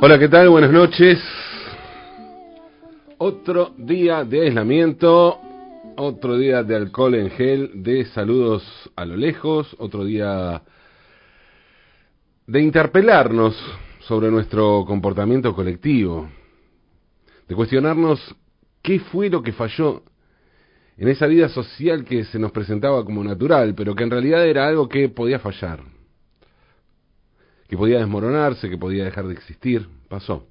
Hola, ¿qué tal? Buenas noches. Otro día de aislamiento, otro día de alcohol en gel, de saludos a lo lejos, otro día de interpelarnos sobre nuestro comportamiento colectivo, de cuestionarnos qué fue lo que falló en esa vida social que se nos presentaba como natural, pero que en realidad era algo que podía fallar, que podía desmoronarse, que podía dejar de existir, pasó.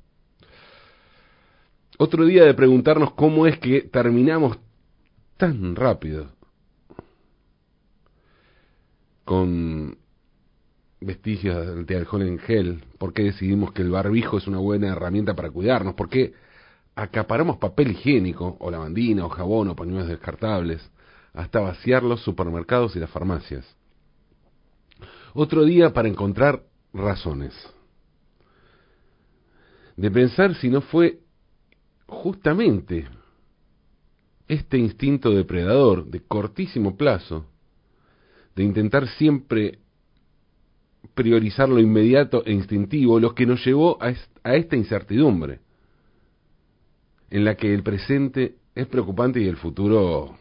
Otro día de preguntarnos cómo es que terminamos tan rápido con vestigios de alcohol en gel, por qué decidimos que el barbijo es una buena herramienta para cuidarnos, por qué acaparamos papel higiénico, o lavandina, o jabón, o pañuelos descartables, hasta vaciar los supermercados y las farmacias. Otro día para encontrar razones. De pensar si no fue justamente este instinto depredador de cortísimo plazo, de intentar siempre priorizar lo inmediato e instintivo, lo que nos llevó a, a esta incertidumbre en la que el presente es preocupante y el futuro...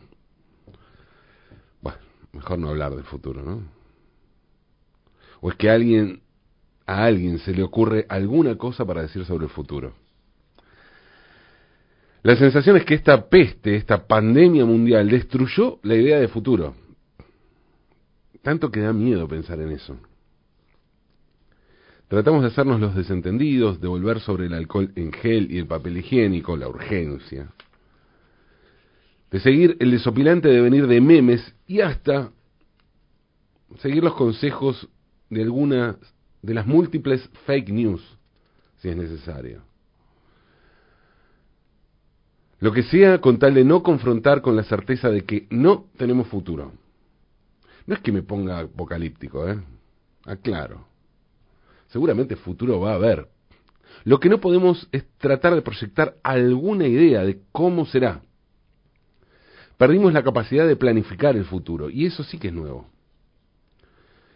Bueno, mejor no hablar del futuro, ¿no? O es que alguien, a alguien se le ocurre alguna cosa para decir sobre el futuro. La sensación es que esta peste, esta pandemia mundial, destruyó la idea de futuro. Tanto que da miedo pensar en eso. Tratamos de hacernos los desentendidos, de volver sobre el alcohol en gel y el papel higiénico, la urgencia. De seguir el desopilante devenir de memes y hasta seguir los consejos de algunas de las múltiples fake news, si es necesario. Lo que sea con tal de no confrontar con la certeza de que no tenemos futuro. No es que me ponga apocalíptico, ¿eh? Aclaro seguramente futuro va a haber. Lo que no podemos es tratar de proyectar alguna idea de cómo será. Perdimos la capacidad de planificar el futuro, y eso sí que es nuevo.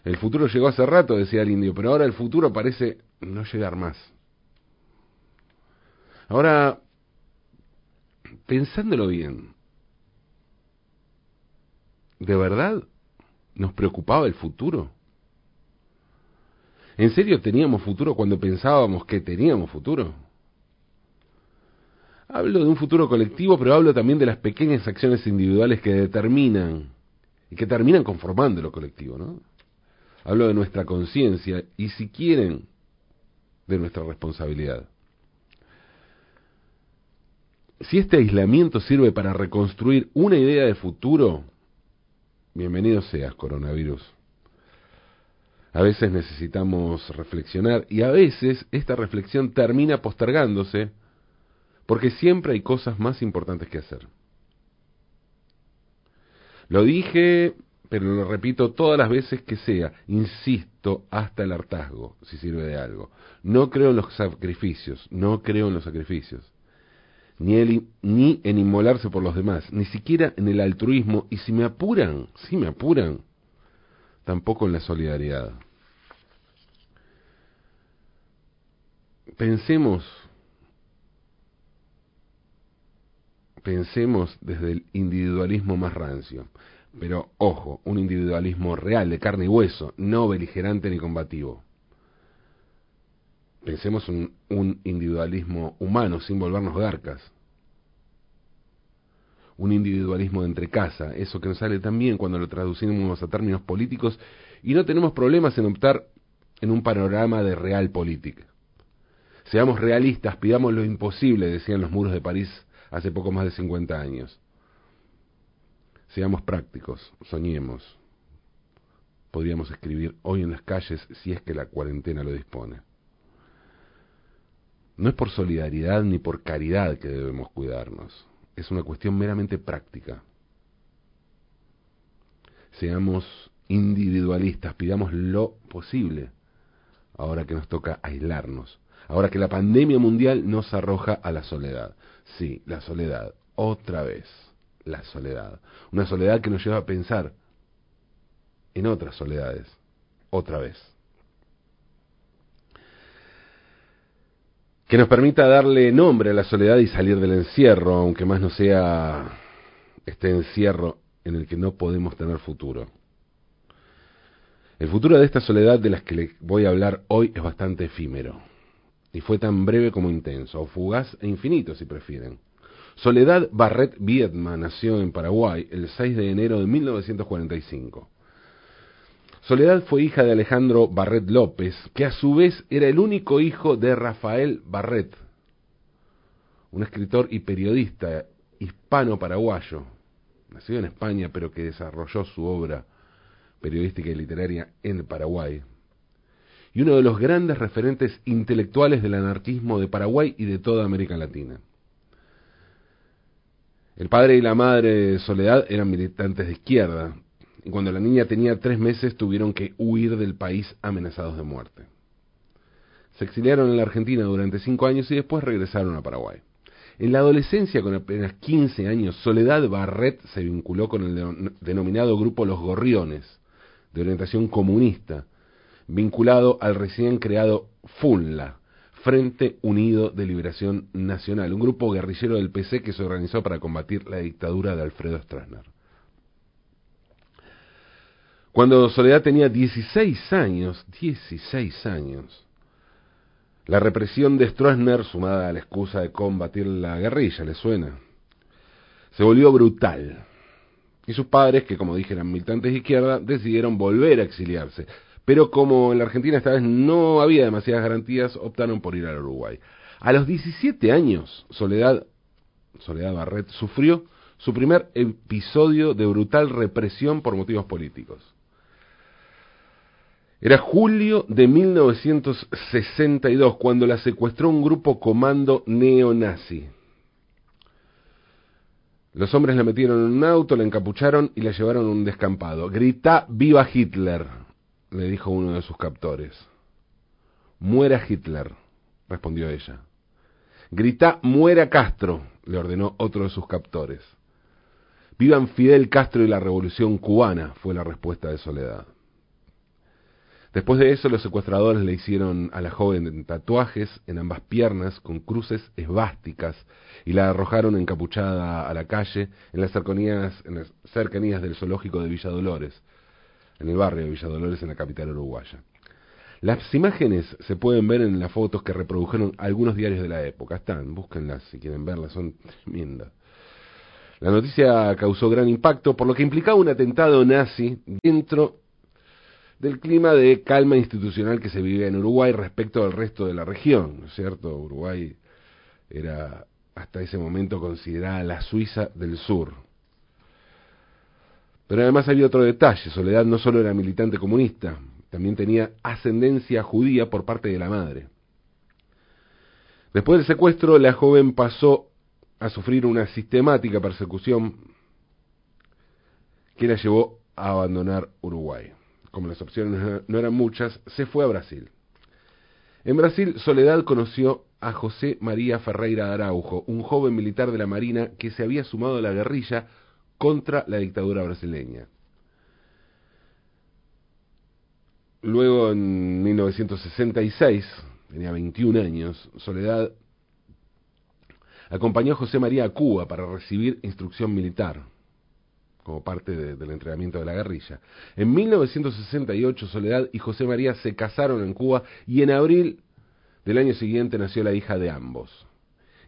El futuro llegó hace rato, decía el indio, pero ahora el futuro parece no llegar más. Ahora, pensándolo bien, ¿de verdad nos preocupaba el futuro? ¿En serio teníamos futuro cuando pensábamos que teníamos futuro? Hablo de un futuro colectivo, pero hablo también de las pequeñas acciones individuales que determinan y que terminan conformando lo colectivo, ¿no? Hablo de nuestra conciencia y si quieren, de nuestra responsabilidad. Si este aislamiento sirve para reconstruir una idea de futuro, bienvenido seas, coronavirus. A veces necesitamos reflexionar y a veces esta reflexión termina postergándose porque siempre hay cosas más importantes que hacer. Lo dije, pero lo repito todas las veces que sea, insisto hasta el hartazgo, si sirve de algo. No creo en los sacrificios, no creo en los sacrificios, ni, ni en inmolarse por los demás, ni siquiera en el altruismo, y si me apuran, si me apuran, tampoco en la solidaridad. Pensemos, pensemos desde el individualismo más rancio, pero ojo, un individualismo real, de carne y hueso, no beligerante ni combativo. Pensemos en un individualismo humano, sin volvernos garcas un individualismo de entre casa, eso que nos sale también cuando lo traducimos a términos políticos y no tenemos problemas en optar en un panorama de real política. Seamos realistas, pidamos lo imposible, decían los muros de París hace poco más de 50 años. Seamos prácticos, soñemos. Podríamos escribir hoy en las calles si es que la cuarentena lo dispone. No es por solidaridad ni por caridad que debemos cuidarnos es una cuestión meramente práctica. Seamos individualistas, pidamos lo posible, ahora que nos toca aislarnos, ahora que la pandemia mundial nos arroja a la soledad. Sí, la soledad, otra vez, la soledad. Una soledad que nos lleva a pensar en otras soledades, otra vez. que nos permita darle nombre a la soledad y salir del encierro, aunque más no sea este encierro en el que no podemos tener futuro. El futuro de esta soledad de las que le voy a hablar hoy es bastante efímero, y fue tan breve como intenso, o fugaz e infinito si prefieren. Soledad Barret Viedma nació en Paraguay el 6 de enero de 1945. Soledad fue hija de Alejandro Barret López, que a su vez era el único hijo de Rafael Barret, un escritor y periodista hispano-paraguayo, nacido en España pero que desarrolló su obra periodística y literaria en Paraguay, y uno de los grandes referentes intelectuales del anarquismo de Paraguay y de toda América Latina. El padre y la madre de Soledad eran militantes de izquierda, y cuando la niña tenía tres meses tuvieron que huir del país amenazados de muerte. Se exiliaron en la Argentina durante cinco años y después regresaron a Paraguay. En la adolescencia, con apenas 15 años, Soledad Barret se vinculó con el denominado grupo Los Gorriones, de orientación comunista, vinculado al recién creado FUNLA, Frente Unido de Liberación Nacional, un grupo guerrillero del PC que se organizó para combatir la dictadura de Alfredo Stroessner. Cuando Soledad tenía 16 años, 16 años, la represión de Stroessner, sumada a la excusa de combatir la guerrilla, ¿le suena? Se volvió brutal. Y sus padres, que como dije eran militantes de izquierda, decidieron volver a exiliarse pero como en la Argentina esta vez no había demasiadas garantías, optaron por ir al Uruguay. A los 17 años, Soledad, Soledad Barret sufrió su primer episodio de brutal represión por motivos políticos. Era julio de 1962 cuando la secuestró un grupo comando neonazi. Los hombres la metieron en un auto, la encapucharon y la llevaron a un descampado. Grita viva Hitler le dijo uno de sus captores. Muera Hitler, respondió ella. Grita, muera Castro, le ordenó otro de sus captores. Vivan Fidel Castro y la revolución cubana, fue la respuesta de Soledad. Después de eso, los secuestradores le hicieron a la joven tatuajes en ambas piernas con cruces esvásticas y la arrojaron encapuchada a la calle en las cercanías, en las cercanías del zoológico de Villa Dolores, en el barrio de Villa Dolores, en la capital uruguaya. Las imágenes se pueden ver en las fotos que reprodujeron algunos diarios de la época. Están, búsquenlas si quieren verlas, son tremendas. La noticia causó gran impacto por lo que implicaba un atentado nazi dentro del clima de calma institucional que se vivía en Uruguay respecto al resto de la región, ¿no es cierto? Uruguay era hasta ese momento considerada la Suiza del Sur. Pero además había otro detalle, Soledad no solo era militante comunista, también tenía ascendencia judía por parte de la madre. Después del secuestro, la joven pasó a sufrir una sistemática persecución que la llevó a abandonar Uruguay. Como las opciones no eran muchas, se fue a Brasil. En Brasil, Soledad conoció a José María Ferreira Araujo, un joven militar de la Marina que se había sumado a la guerrilla contra la dictadura brasileña. Luego, en 1966, tenía 21 años, Soledad acompañó a José María a Cuba para recibir instrucción militar, como parte del entrenamiento de la guerrilla. En 1968, Soledad y José María se casaron en Cuba y en abril del año siguiente nació la hija de ambos,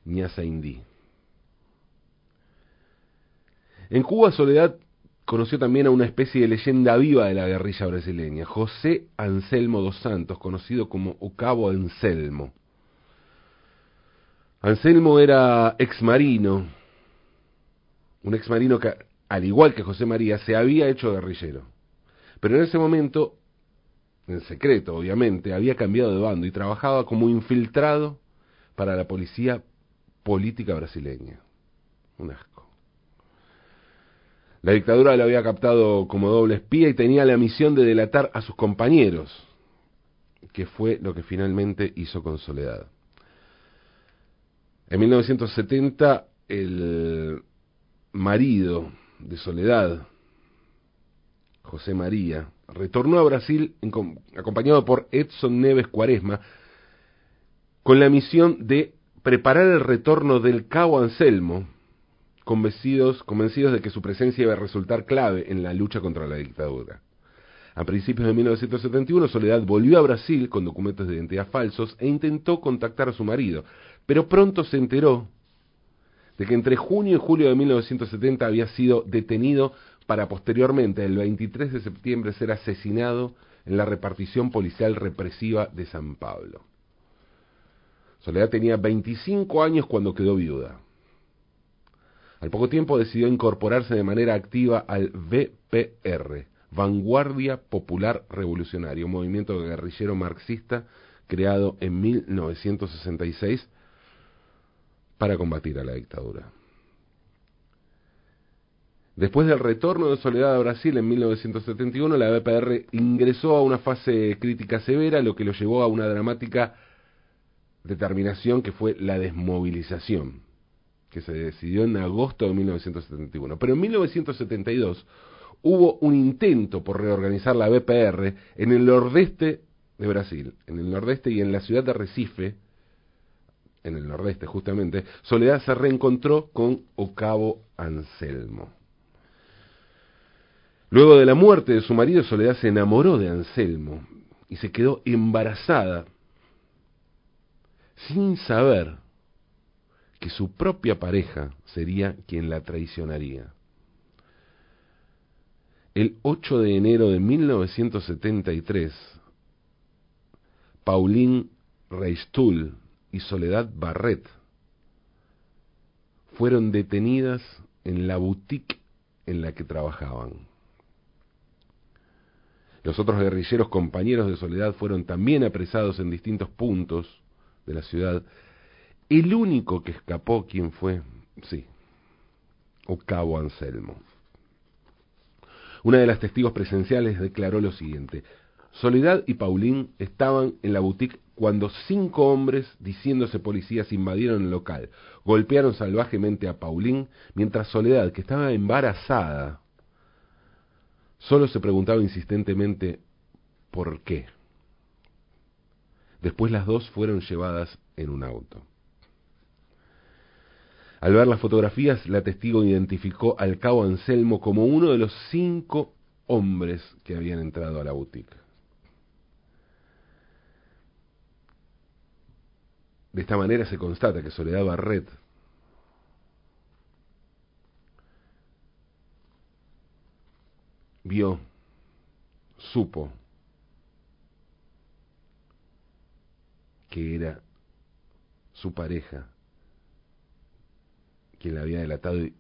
Ñaza Indí. En Cuba, Soledad conoció también a una especie de leyenda viva de la guerrilla brasileña, José Anselmo dos Santos, conocido como Ocavo Anselmo. Anselmo era exmarino, un exmarino que, al igual que José María, se había hecho guerrillero. Pero en ese momento, en secreto obviamente, había cambiado de bando y trabajaba como infiltrado para la policía política brasileña. La dictadura lo había captado como doble espía y tenía la misión de delatar a sus compañeros, que fue lo que finalmente hizo con Soledad. En 1970, el marido de Soledad, José María, retornó a Brasil acompañado por Edson Neves Cuaresma con la misión de preparar el retorno del cabo Anselmo, convencidos, de que su presencia iba a resultar clave en la lucha contra la dictadura. A principios de 1971, Soledad volvió a Brasil con documentos de identidad falsos e intentó contactar a su marido, pero pronto se enteró de que entre junio y julio de 1970 había sido detenido para posteriormente, el 23 de septiembre, ser asesinado en la repartición policial represiva de San Pablo. Soledad tenía 25 años cuando quedó viuda. Al poco tiempo decidió incorporarse de manera activa al VPR, Vanguardia Popular Revolucionario, un movimiento guerrillero marxista creado en 1966 para combatir a la dictadura. Después del retorno de Soledad a Brasil en 1971, la VPR ingresó a una fase crítica severa, lo que lo llevó a una dramática determinación que fue la desmovilización, que se decidió en agosto de 1971. Pero en 1972 hubo un intento por reorganizar la BPR en el nordeste de Brasil, en el nordeste y en la ciudad de Recife, en el nordeste justamente, Soledad se reencontró con Ocavo Anselmo. Luego de la muerte de su marido, Soledad se enamoró de Anselmo y se quedó embarazada sin saber que su propia pareja sería quien la traicionaría. El 8 de enero de 1973, Pauline Reistul y Soledad Barret fueron detenidas en la boutique en la que trabajaban. Los otros guerrilleros compañeros de Soledad fueron también apresados en distintos puntos de la ciudad. El único que escapó, ¿quién fue? Sí, Ocavo Anselmo. Una de las testigos presenciales declaró lo siguiente. Soledad y Paulín estaban en la boutique cuando cinco hombres, diciéndose policías, invadieron el local. Golpearon salvajemente a Paulín, mientras Soledad, que estaba embarazada, solo se preguntaba insistentemente ¿por qué? Después las dos fueron llevadas en un auto. Al ver las fotografías, la testigo identificó al cabo Anselmo como uno de los cinco hombres que habían entrado a la boutique. De esta manera se constata que Soledad Barret vio, supo que era su pareja quien la había delatado y,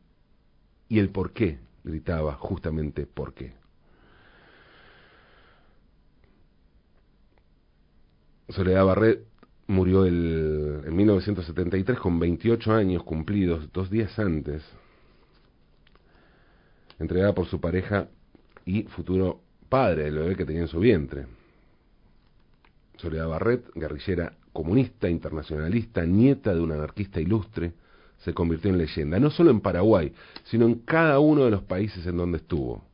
el por qué gritaba justamente por qué. Soledad Barret murió el, en 1973 con 28 años cumplidos, dos días antes, entregada por su pareja y futuro padre del bebé que tenía en su vientre. Soledad Barret, guerrillera comunista, internacionalista, nieta de un anarquista ilustre, se convirtió en leyenda, no solo en Paraguay, sino en cada uno de los países en donde estuvo.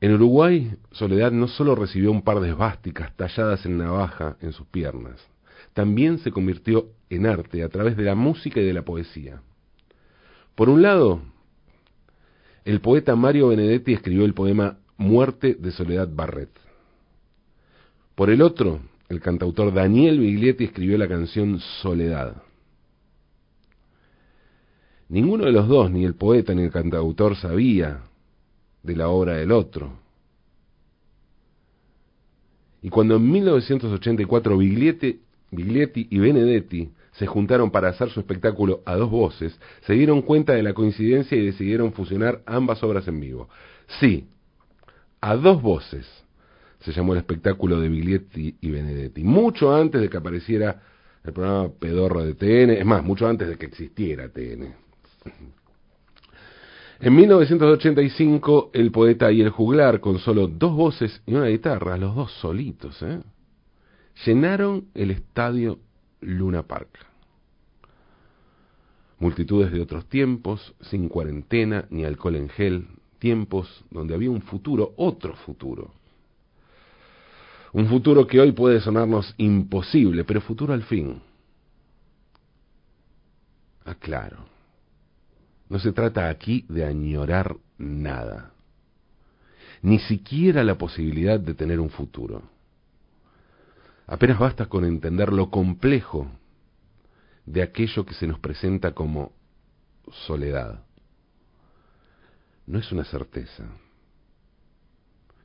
En Uruguay, Soledad no solo recibió un par de esvásticas talladas en navaja en sus piernas, también se convirtió en arte a través de la música y de la poesía. Por un lado, el poeta Mario Benedetti escribió el poema Muerte de Soledad Barret. Por el otro, el cantautor Daniel Biglietti escribió la canción Soledad. Ninguno de los dos, ni el poeta ni el cantautor, sabía de la obra del otro. Y cuando en 1984 Biglietti, y Benedetti se juntaron para hacer su espectáculo a dos voces, se dieron cuenta de la coincidencia y decidieron fusionar ambas obras en vivo. Sí, a dos voces se llamó el espectáculo de Biglietti y Benedetti, mucho antes de que apareciera el programa Pedorro de TN, es más, mucho antes de que existiera TN. En 1985, el poeta y el juglar, con solo dos voces y una guitarra, los dos solitos, ¿eh? llenaron el estadio Luna Park. Multitudes de otros tiempos, sin cuarentena ni alcohol en gel, tiempos donde había un futuro, otro futuro Un futuro que hoy puede sonarnos imposible, pero futuro al fin. Aclaro. No se trata aquí de añorar nada, ni siquiera la posibilidad de tener un futuro. Apenas basta con entender lo complejo de aquello que se nos presenta como soledad. No es una certeza,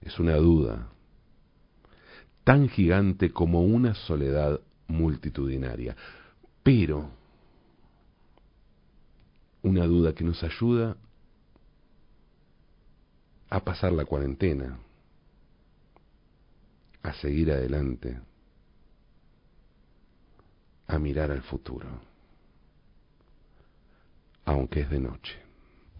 es una duda, tan gigante como una soledad multitudinaria, pero una duda que nos ayuda a pasar la cuarentena, a seguir adelante, a mirar al futuro, aunque es de noche.